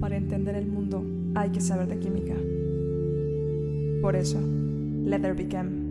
Para entender el mundo hay que saber de química. Por eso, Leather Became.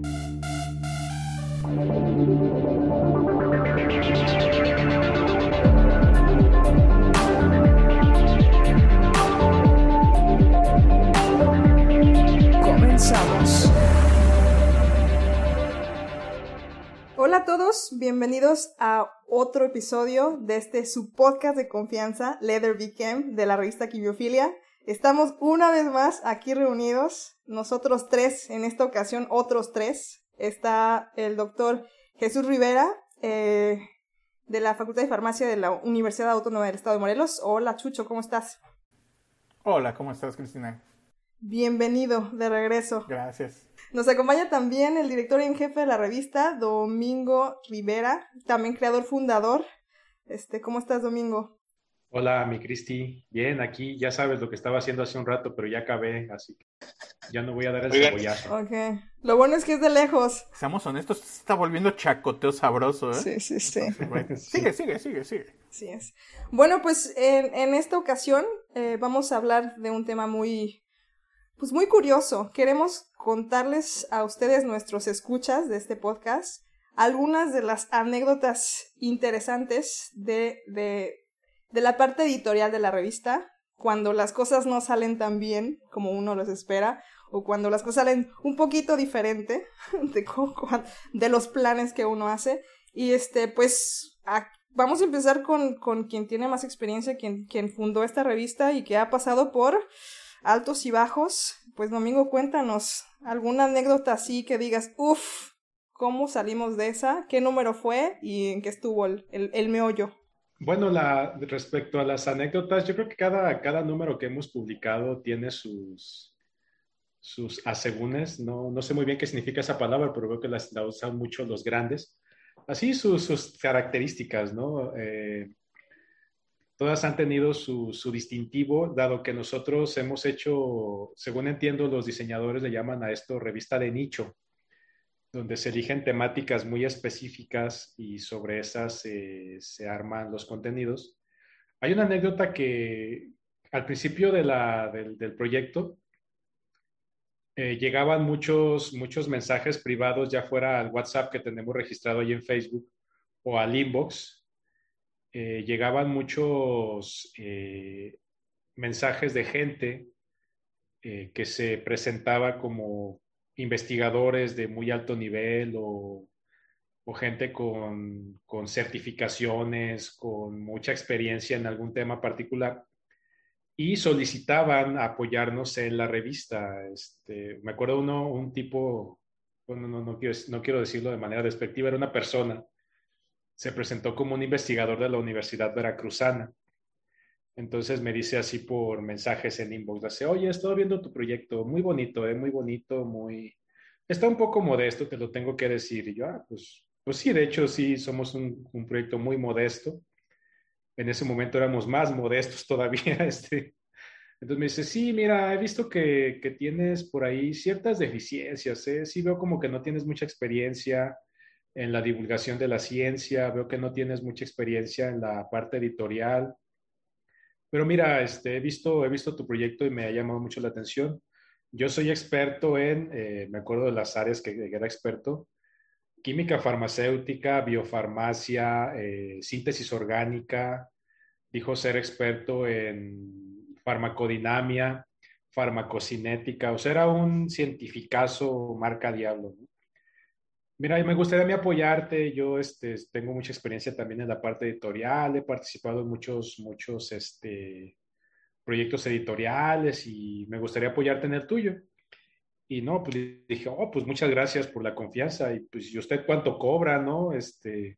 Hola a todos, bienvenidos a otro episodio de este su podcast de confianza, Leather Became, de la revista Quibiofilia. Estamos una vez más aquí reunidos, nosotros tres, en esta ocasión otros tres. Está el doctor Jesús Rivera, eh, de la Facultad de Farmacia de la Universidad Autónoma del Estado de Morelos. Hola Chucho, ¿cómo estás? Hola, ¿cómo estás, Cristina? Bienvenido de regreso. Gracias. Nos acompaña también el director en jefe de la revista, Domingo Rivera, también creador fundador. Este, ¿cómo estás, Domingo? Hola, mi Cristi. Bien, aquí ya sabes lo que estaba haciendo hace un rato, pero ya acabé, así que ya no voy a dar el cebollazo. Ok. Lo bueno es que es de lejos. Seamos honestos, se está volviendo chacoteo sabroso, ¿eh? Sí, sí, sí. Sigue, sigue, sigue, sigue. Sí es. Bueno, pues en, en esta ocasión eh, vamos a hablar de un tema muy, pues muy curioso. Queremos contarles a ustedes, nuestros escuchas de este podcast, algunas de las anécdotas interesantes de, de, de la parte editorial de la revista, cuando las cosas no salen tan bien como uno los espera, o cuando las cosas salen un poquito diferente de, los planes que uno hace. Y este, pues, vamos a empezar con, con quien tiene más experiencia, quien, quien fundó esta revista y que ha pasado por altos y bajos. Pues Domingo, cuéntanos alguna anécdota así que digas, uff, ¿cómo salimos de esa? ¿Qué número fue? ¿Y en qué estuvo el, el, el meollo? Bueno, la, respecto a las anécdotas, yo creo que cada, cada número que hemos publicado tiene sus, sus asegúnes. No, no sé muy bien qué significa esa palabra, pero veo que la usan mucho los grandes. Así sus, sus características, ¿no? Eh, todas han tenido su, su, distintivo, dado que nosotros hemos hecho, según entiendo, los diseñadores le llaman a esto revista de nicho, donde se eligen temáticas muy específicas y sobre esas eh, se arman los contenidos. Hay una anécdota que al principio de la, del, proyecto eh, llegaban muchos, muchos mensajes privados, ya fuera al WhatsApp que tenemos registrado ahí en Facebook o al inbox, eh, llegaban muchos eh, mensajes de gente eh, que se presentaba como investigadores de muy alto nivel o, o gente con, con, certificaciones, con mucha experiencia en algún tema particular y solicitaban apoyarnos en la revista. Este, me acuerdo uno, un tipo, bueno, no, no, quiero, no quiero decirlo de manera despectiva, era una persona se presentó como un investigador de la Universidad Veracruzana. Entonces me dice así por mensajes en inbox, dice, oye, he estado viendo tu proyecto, muy bonito, eh, muy bonito, muy... Está un poco modesto, te lo tengo que decir. Y yo, ah, pues, pues sí, de hecho sí, somos un, un proyecto muy modesto. En ese momento éramos más modestos todavía. Este. Entonces me dice, sí, mira, he visto que, que tienes por ahí ciertas deficiencias, ¿eh? sí veo como que no tienes mucha experiencia, en la divulgación de la ciencia, veo que no tienes mucha experiencia en la parte editorial. Pero mira, este, he, visto, he visto tu proyecto y me ha llamado mucho la atención. Yo soy experto en, eh, me acuerdo de las áreas que, que, era experto, química farmacéutica, biofarmacia, eh, síntesis orgánica, dijo ser experto en farmacodinamia, farmacocinética, o sea, era un cientificazo marca diablo. ¿no? Mira, me gustaría a mí apoyarte. Yo este, tengo mucha experiencia también en la parte editorial. He participado en muchos, muchos este, proyectos editoriales y me gustaría apoyarte en el tuyo. Y no, pues dije, oh, pues muchas gracias por la confianza. Y pues, ¿y usted cuánto cobra, no? Este,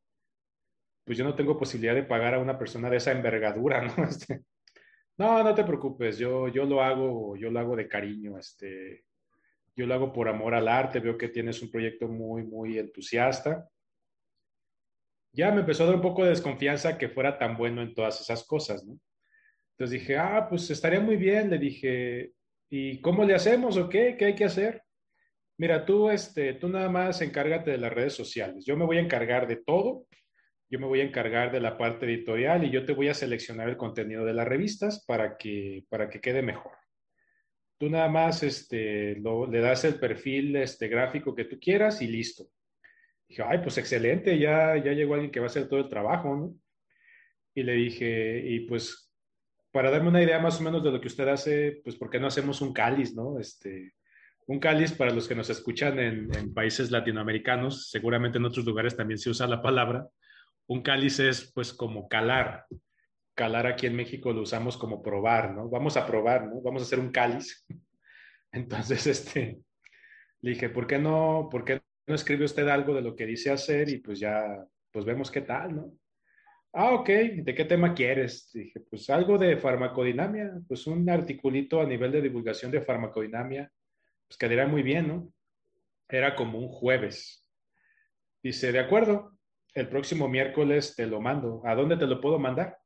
pues yo no tengo posibilidad de pagar a una persona de esa envergadura, ¿no? Este, no, no te preocupes, yo, yo lo hago, yo lo hago de cariño. Este, yo lo hago por amor al arte, veo que tienes un proyecto muy, muy entusiasta. Ya me empezó a dar un poco de desconfianza que fuera tan bueno en todas esas cosas, ¿no? Entonces dije, ah, pues estaría muy bien, le dije, ¿y cómo le hacemos o qué? ¿Qué hay que hacer? Mira, tú, este, tú nada más encárgate de las redes sociales. Yo me voy a encargar de todo yo me voy a encargar de la parte editorial y yo te voy a seleccionar el contenido de las revistas para que, para que quede mejor. Tú nada más este, le das el perfil este, gráfico que tú quieras y listo. Dije, ay, pues excelente, ya, ya llegó alguien que va a hacer todo el trabajo, ¿no? Y le dije, y pues para darme una idea más o menos de lo que usted hace, pues ¿por qué no hacemos un cáliz, no? Este, un cáliz, para los que nos escuchan en, en, países latinoamericanos, seguramente en otros lugares también se usa la palabra. Un cáliz es pues como calar. Calar aquí en México lo usamos como probar, ¿no? Vamos a probar, ¿no? Vamos a hacer un cáliz. Entonces, este, le dije, ¿por qué no, por qué no escribe usted algo de lo que dice hacer y pues ya, pues vemos qué tal, ¿no? Ah, ok, ¿de qué tema quieres? Dije, pues algo de farmacodinamia, pues un articulito a nivel de divulgación de farmacodinamia, pues quedaría muy bien, ¿no? Era como un jueves. Dice, de acuerdo, el próximo miércoles te lo mando. ¿A dónde te lo puedo mandar?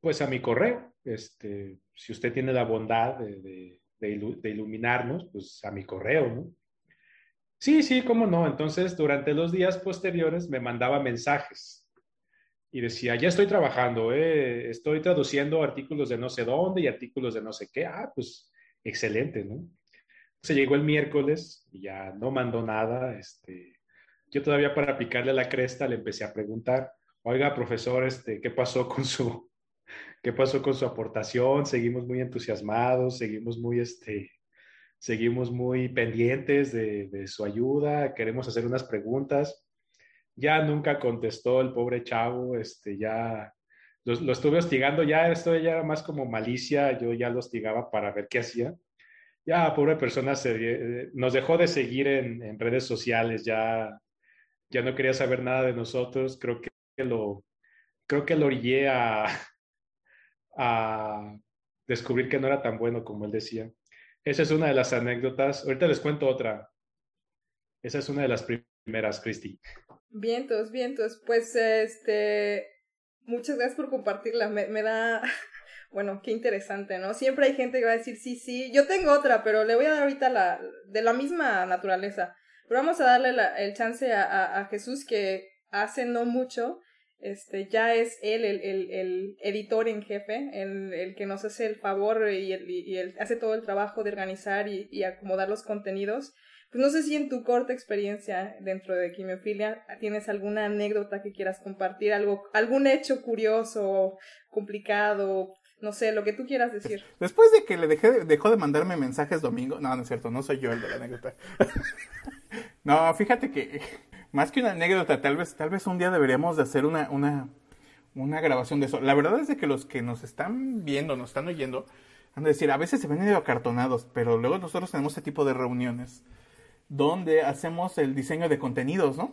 Pues a mi correo. Este, si usted tiene la bondad de, de iluminarnos, pues a mi correo, ¿no? Sí, sí, cómo no. Entonces, durante los días posteriores me mandaba mensajes y decía, ya estoy trabajando, eh, estoy traduciendo artículos de no sé dónde y artículos de no sé qué. Ah, pues excelente, ¿no? Se llegó el miércoles y ya no mandó nada. Este, yo todavía para picarle la cresta le empecé a preguntar, oiga, profesor, este, ¿qué pasó con su, qué pasó con su aportación? Seguimos muy entusiasmados, seguimos muy, este, seguimos muy pendientes de, su ayuda, queremos hacer unas preguntas. Ya nunca contestó el pobre chavo, este, ya lo, estuve hostigando, ya esto ya era más como malicia, yo ya lo hostigaba para ver qué hacía. Ya, pobre persona, se, nos dejó de seguir en, redes sociales, ya, ya no quería saber nada de nosotros, creo que lo, creo que lo orillé a, a descubrir que no era tan bueno como él decía. Esa es una de las anécdotas. Ahorita les cuento otra. Esa es una de las primeras, Cristi. Vientos, vientos. Pues este, muchas gracias por compartirla. Me, da, bueno, qué interesante, ¿no? Siempre hay gente que va a decir sí, sí. Yo tengo otra, pero le voy a dar ahorita la, de la misma naturaleza. Pero vamos a darle el chance a, a Jesús que hace no mucho este, ya es él el, el, el editor en jefe, el, el, que nos hace el favor y, el, y el, hace todo el trabajo de organizar y, y, acomodar los contenidos. Pues no sé si en tu corta experiencia dentro de quimiofilia tienes alguna anécdota que quieras compartir, algo, algún hecho curioso, complicado, no sé, lo que tú quieras decir. Después de que le dejé, dejó de mandarme mensajes domingo, no, no es cierto, no soy yo el de la anécdota. no, fíjate que más que una anécdota, tal vez, tal vez un día deberíamos de hacer una, una, una grabación de eso. La verdad es de que los que nos están viendo, nos están oyendo, han de decir, a veces se ven medio acartonados, pero luego nosotros tenemos este tipo de reuniones donde hacemos el diseño de contenidos, ¿no?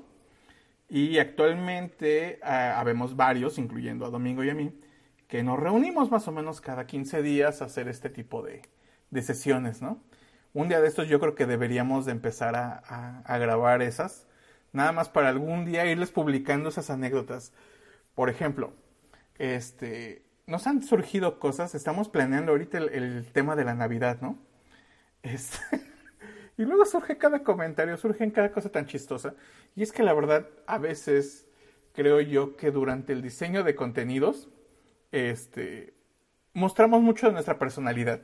Y actualmente ah, habemos varios, incluyendo a Domingo y a mí, que nos reunimos más o menos cada 15 días a hacer este tipo de, de sesiones, ¿no? Un día de estos yo creo que deberíamos de empezar a, a grabar esas nada más para algún día irles publicando esas anécdotas. Por ejemplo, este, nos han surgido cosas, estamos planeando ahorita el, tema de la Navidad, ¿no? Este, y luego surge cada comentario, surge cada cosa tan chistosa. Y es que la verdad, a veces creo yo que durante el diseño de contenidos, este, mostramos mucho de nuestra personalidad.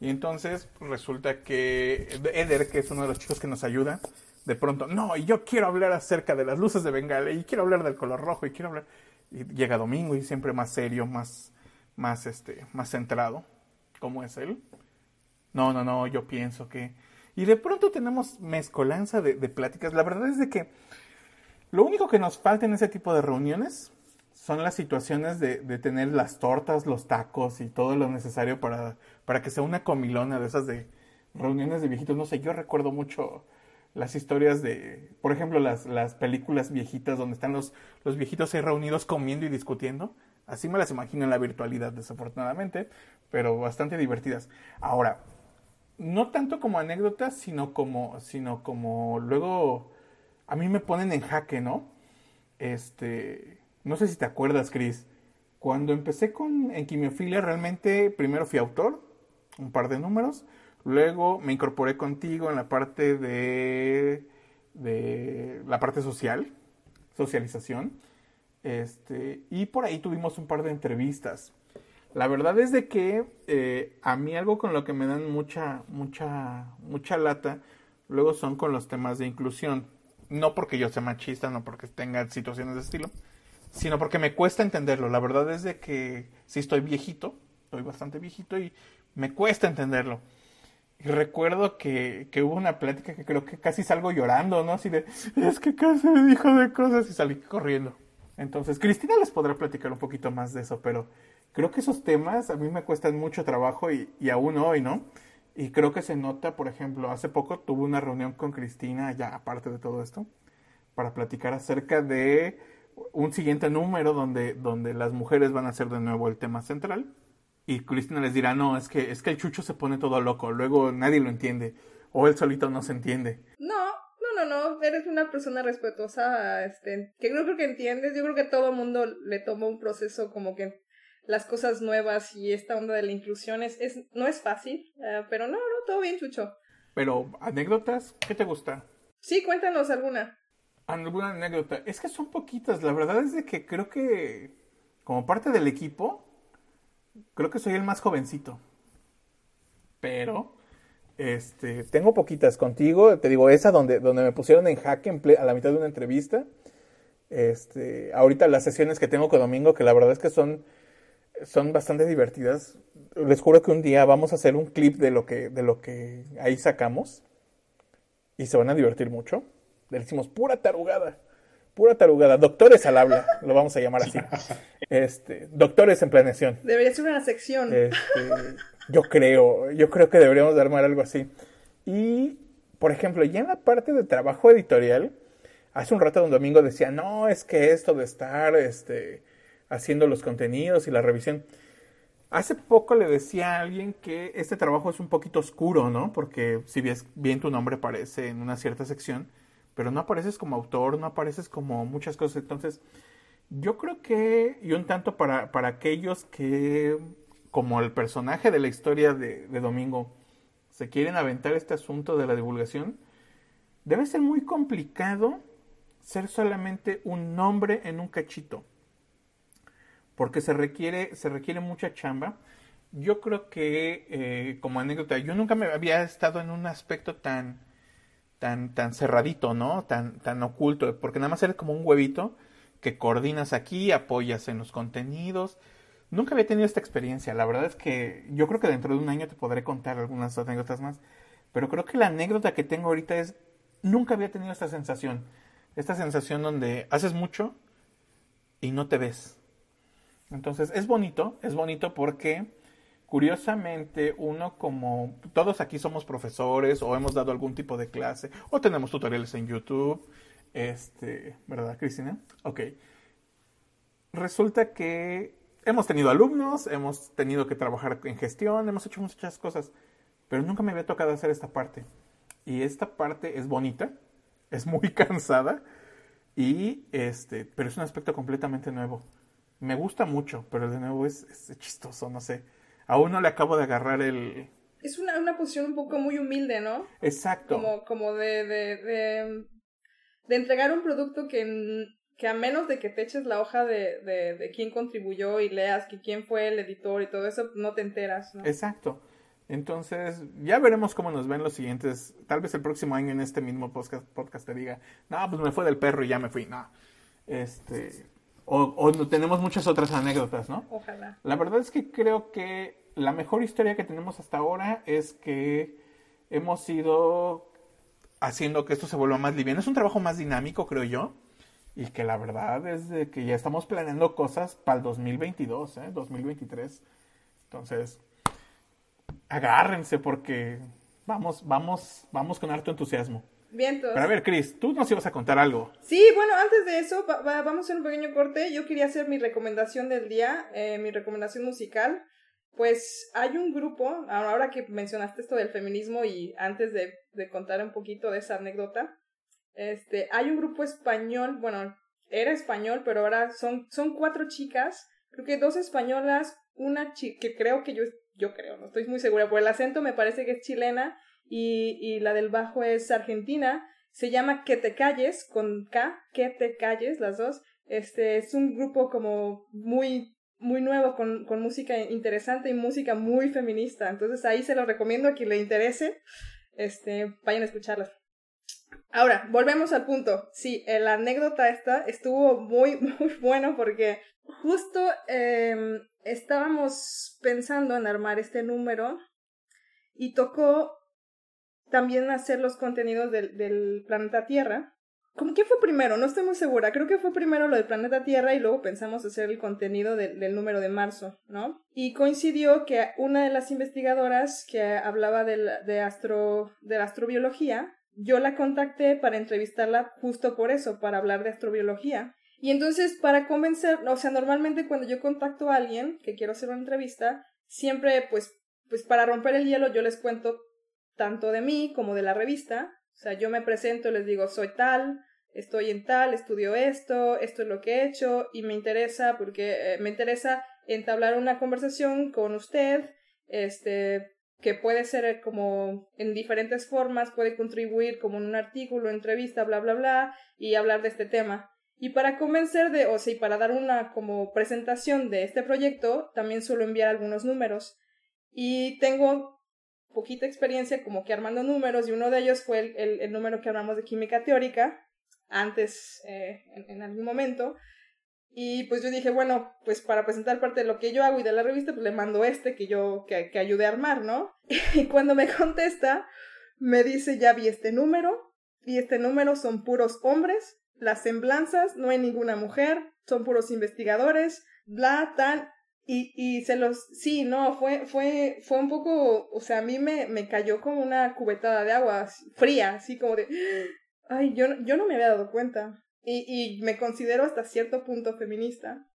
Y entonces resulta que Eder, que es uno de los chicos que nos ayuda, de pronto, no, y yo quiero hablar acerca de las luces de Bengala, y quiero hablar del color rojo, y quiero hablar. Y llega domingo y siempre más serio, más, más, este, más centrado, como es él. No, no, no, yo pienso que. Y de pronto tenemos mezcolanza de, pláticas. La verdad es de que lo único que nos falta en ese tipo de reuniones son las situaciones de, de, tener las tortas, los tacos y todo lo necesario para, para que sea una comilona de esas de reuniones de viejitos. No sé, yo recuerdo mucho las historias de, por ejemplo, las, las películas viejitas donde están los, los viejitos ahí reunidos comiendo y discutiendo. Así me las imagino en la virtualidad, desafortunadamente, pero bastante divertidas. Ahora, no tanto como anécdotas, sino como, sino como luego a mí me ponen en jaque, ¿no? Este, no sé si te acuerdas, Chris. Cuando empecé con en quimiofilia, realmente primero fui autor, un par de números, Luego me incorporé contigo en la parte de, de la parte social, socialización. Este, y por ahí tuvimos un par de entrevistas. La verdad es de que eh, a mí algo con lo que me dan mucha, mucha, mucha lata, luego son con los temas de inclusión. No porque yo sea machista, no porque tenga situaciones de estilo, sino porque me cuesta entenderlo. La verdad es de que sí estoy viejito, estoy bastante viejito y me cuesta entenderlo. Y recuerdo que, que, hubo una plática que creo que casi salgo llorando, ¿no? Así de, es que casi me dijo de cosas y salí corriendo. Entonces, Cristina les podrá platicar un poquito más de eso, pero creo que esos temas a mí me cuestan mucho trabajo y, aún hoy, ¿no? Y creo que se nota, por ejemplo, hace poco tuve una reunión con Cristina, ya aparte de todo esto, para platicar acerca de un siguiente número donde, donde las mujeres van a ser de nuevo el tema central. Y Cristina les dirá, no, es que, es que el chucho se pone todo loco, luego nadie lo entiende, o él solito no se entiende. No, no, no, no, eres una persona respetuosa, este, que creo, creo que entiendes, yo creo que todo mundo le toma un proceso como que las cosas nuevas y esta onda de la inclusión es, es no es fácil, uh, pero no, no, todo bien, Chucho. Pero, ¿anécdotas? ¿Qué te gusta? Sí, cuéntanos alguna. ¿Alguna anécdota? Es que son poquitas, la verdad es de que creo que como parte del equipo, creo que soy el más jovencito. Pero, este, tengo poquitas contigo, te digo, esa donde, donde me pusieron en jaque a la mitad de una entrevista. Este, ahorita las sesiones que tengo con Domingo, que la verdad es que son son bastante divertidas. Les juro que un día vamos a hacer un clip de lo que, de lo que ahí sacamos. Y se van a divertir mucho. Le decimos pura tarugada. Pura tarugada. Doctores al habla. Lo vamos a llamar así. Este, doctores en planeación. Debería ser una sección. Este, yo creo. Yo creo que deberíamos de armar algo así. Y, por ejemplo, ya en la parte de trabajo editorial, hace un rato un domingo decía, no, es que esto de estar, este, haciendo los contenidos y la revisión. Hace poco le decía a alguien que este trabajo es un poquito oscuro, ¿no? Porque si bien, bien tu nombre aparece en una cierta sección, pero no apareces como autor, no apareces como muchas cosas. Entonces, yo creo que, y un tanto para, para aquellos que, como el personaje de la historia de, Domingo, se quieren aventar este asunto de la divulgación, debe ser muy complicado ser solamente un nombre en un cachito porque se requiere, se requiere mucha chamba. Yo creo que, eh, como anécdota, yo nunca me había estado en un aspecto tan, tan, tan cerradito, ¿no? Tan, tan oculto, porque nada más eres como un huevito que coordinas aquí, apoyas en los contenidos. Nunca había tenido esta experiencia. La verdad es que yo creo que dentro de un año te podré contar algunas anécdotas más. Pero creo que la anécdota que tengo ahorita es, nunca había tenido esta sensación. Esta sensación donde haces mucho y no te ves. Entonces es bonito, es bonito porque curiosamente uno como todos aquí somos profesores o hemos dado algún tipo de clase o tenemos tutoriales en YouTube, este, ¿verdad, Cristina? Ok. Resulta que hemos tenido alumnos, hemos tenido que trabajar en gestión, hemos hecho muchas cosas, pero nunca me había tocado hacer esta parte. Y esta parte es bonita, es muy cansada y este, pero es un aspecto completamente nuevo me gusta mucho, pero de nuevo es, chistoso, no sé. A uno le acabo de agarrar el... Es una, una posición un poco muy humilde, ¿no? Exacto. Como, como de, de, de, de entregar un producto que, que a menos de que te eches la hoja de, de, de quién contribuyó y leas que quién fue el editor y todo eso, no te enteras, ¿no? Exacto. Entonces, ya veremos cómo nos ven los siguientes. Tal vez el próximo año en este mismo podcast, podcast te diga, no, pues me fue del perro y ya me fui. No. Este, o, tenemos muchas otras anécdotas, ¿no? Ojalá. La verdad es que creo que la mejor historia que tenemos hasta ahora es que hemos ido haciendo que esto se vuelva más liviano. Es un trabajo más dinámico, creo yo. Y que la verdad es de que ya estamos planeando cosas para el 2022, ¿eh? 2023. Entonces, agárrense porque vamos, vamos, vamos con harto entusiasmo. Vientos. Pero a ver, Chris, tú nos ibas a contar algo. Sí, bueno, antes de eso, vamos a hacer un pequeño corte. Yo quería hacer mi recomendación del día, eh, mi recomendación musical. Pues hay un grupo, ahora que mencionaste esto del feminismo y antes de, de contar un poquito de esa anécdota, este, hay un grupo español, bueno, era español, pero ahora son, son cuatro chicas, creo que dos españolas, una chica, que creo que yo, yo creo, no estoy muy segura, por el acento me parece que es chilena, y, y la del bajo es argentina. Se llama Que te calles, con K, Que te calles, las dos. Este es un grupo como muy muy nuevo con, con música interesante y música muy feminista. Entonces ahí se lo recomiendo a quien le interese. Este, vayan a escucharlas. Ahora, volvemos al punto. Sí, la anécdota esta estuvo muy, muy bueno porque justo eh, estábamos pensando en armar este número y tocó también hacer los contenidos del, del planeta Tierra. ¿Cómo que fue primero? No estoy muy segura. Creo que fue primero lo del planeta Tierra y luego pensamos hacer el contenido del número de marzo, ¿no? Y coincidió que una de las investigadoras que hablaba de, de, astro, de la astrobiología, yo la contacté para entrevistarla justo por eso, para hablar de astrobiología. Y entonces, para convencer, o sea, normalmente cuando yo contacto a alguien que quiero hacer una entrevista, siempre, pues, pues para romper el hielo, yo les cuento tanto de mí como de la revista. O sea, yo me presento, les digo, soy tal, estoy en tal, estudio esto, esto es lo que he hecho y me interesa porque eh, me interesa entablar una conversación con usted, este, que puede ser como en diferentes formas, puede contribuir como en un artículo, entrevista, bla, bla, bla, y hablar de este tema. Y para convencer de, o sea, y para dar una como presentación de este proyecto, también suelo enviar algunos números. Y tengo poquita experiencia como que armando números, y uno de ellos fue el, el, número que hablamos de química teórica, antes, eh, en, algún momento. Y pues yo dije, bueno, pues para presentar parte de lo que yo hago y de la revista, pues le mando este que yo, que, que ayude a armar, ¿no? Y cuando me contesta, me dice, ya vi este número, y este número son puros hombres, las semblanzas, no hay ninguna mujer, son puros investigadores, bla, tal, y, y se los, sí, no, fue, fue, fue un poco, o sea, a mí me, me cayó como una cubetada de agua fría, así como de, ay, yo, yo no me había dado cuenta. Y, y me considero hasta cierto punto feminista.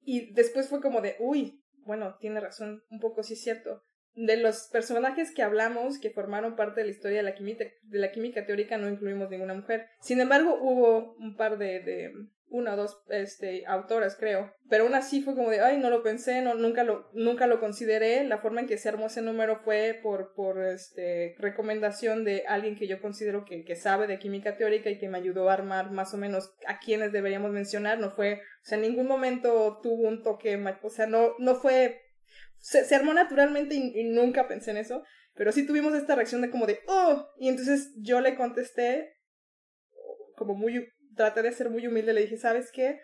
Y después fue como de, uy, bueno, tiene razón, un poco sí es cierto de los personajes que hablamos que formaron parte de la historia de la química, de la química teórica no incluimos ninguna mujer. Sin embargo, hubo un par de, de una o dos este, autoras, creo. Pero aún así fue como de, ay, no lo pensé, no, nunca, lo, nunca lo consideré. La forma en que se armó ese número fue por, por este, recomendación de alguien que yo considero que, que sabe de química teórica y que me ayudó a armar más o menos a quienes deberíamos mencionar. No fue, o sea, en ningún momento tuvo un toque, o sea, no, no fue se, armó naturalmente y, nunca pensé en eso, pero sí tuvimos esta reacción de como de, oh, y entonces yo le contesté, como muy, traté de ser muy humilde, le dije, ¿sabes qué?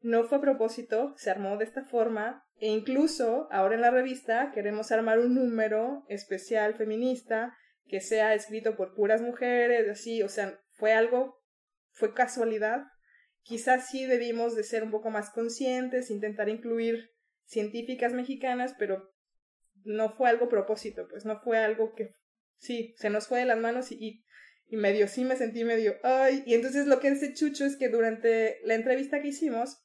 No fue a propósito, se armó de esta forma, e incluso ahora en la revista queremos armar un número especial feminista que sea escrito por puras mujeres, así, o sea, fue algo, fue casualidad. Quizás sí debimos de ser un poco más conscientes, intentar incluir científicas mexicanas, pero no fue algo propósito, pues no fue algo que sí, se nos fue de las manos y, y, medio sí me sentí medio, ay, y entonces lo que hace Chucho es que durante la entrevista que hicimos,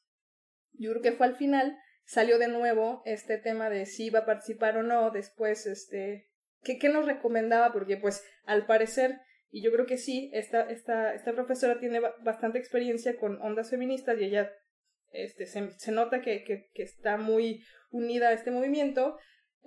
yo creo que fue al final, salió de nuevo este tema de si iba a participar o no, después, este, ¿qué, qué nos recomendaba? Porque pues al parecer, y yo creo que sí, esta, esta, esta profesora tiene bastante experiencia con ondas feministas y ella este, se, se nota que, que, que, está muy unida a este movimiento,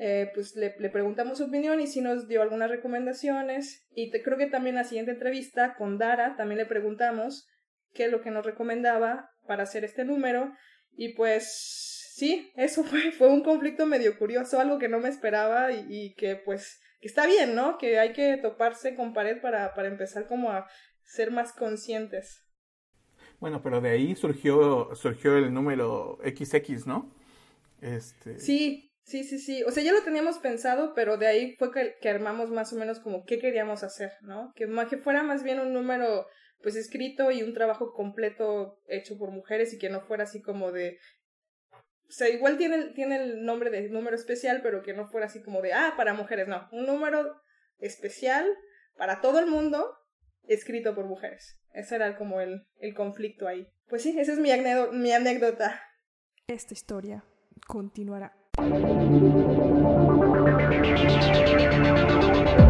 eh, pues le, le, preguntamos su opinión y si nos dio algunas recomendaciones. Y te, creo que también la siguiente entrevista con Dara también le preguntamos qué es lo que nos recomendaba para hacer este número. Y pues sí, eso fue, fue un conflicto medio curioso, algo que no me esperaba y, y que pues que está bien, ¿no? Que hay que toparse con pared para, para empezar como a ser más conscientes. Bueno, pero de ahí surgió, surgió el número XX, ¿no? Este... Sí, sí, sí, sí. O sea, ya lo teníamos pensado, pero de ahí fue que, que armamos más o menos como qué queríamos hacer, ¿no? Que, que fuera más bien un número pues escrito y un trabajo completo hecho por mujeres y que no fuera así como de o sea, igual tiene, tiene el nombre de número especial, pero que no fuera así como de, ah, para mujeres, no. Un número especial para todo el mundo, escrito por mujeres. Ese era como el, el conflicto ahí. Pues sí, esa es mi, mi anécdota. Esta historia continuará. Thank you.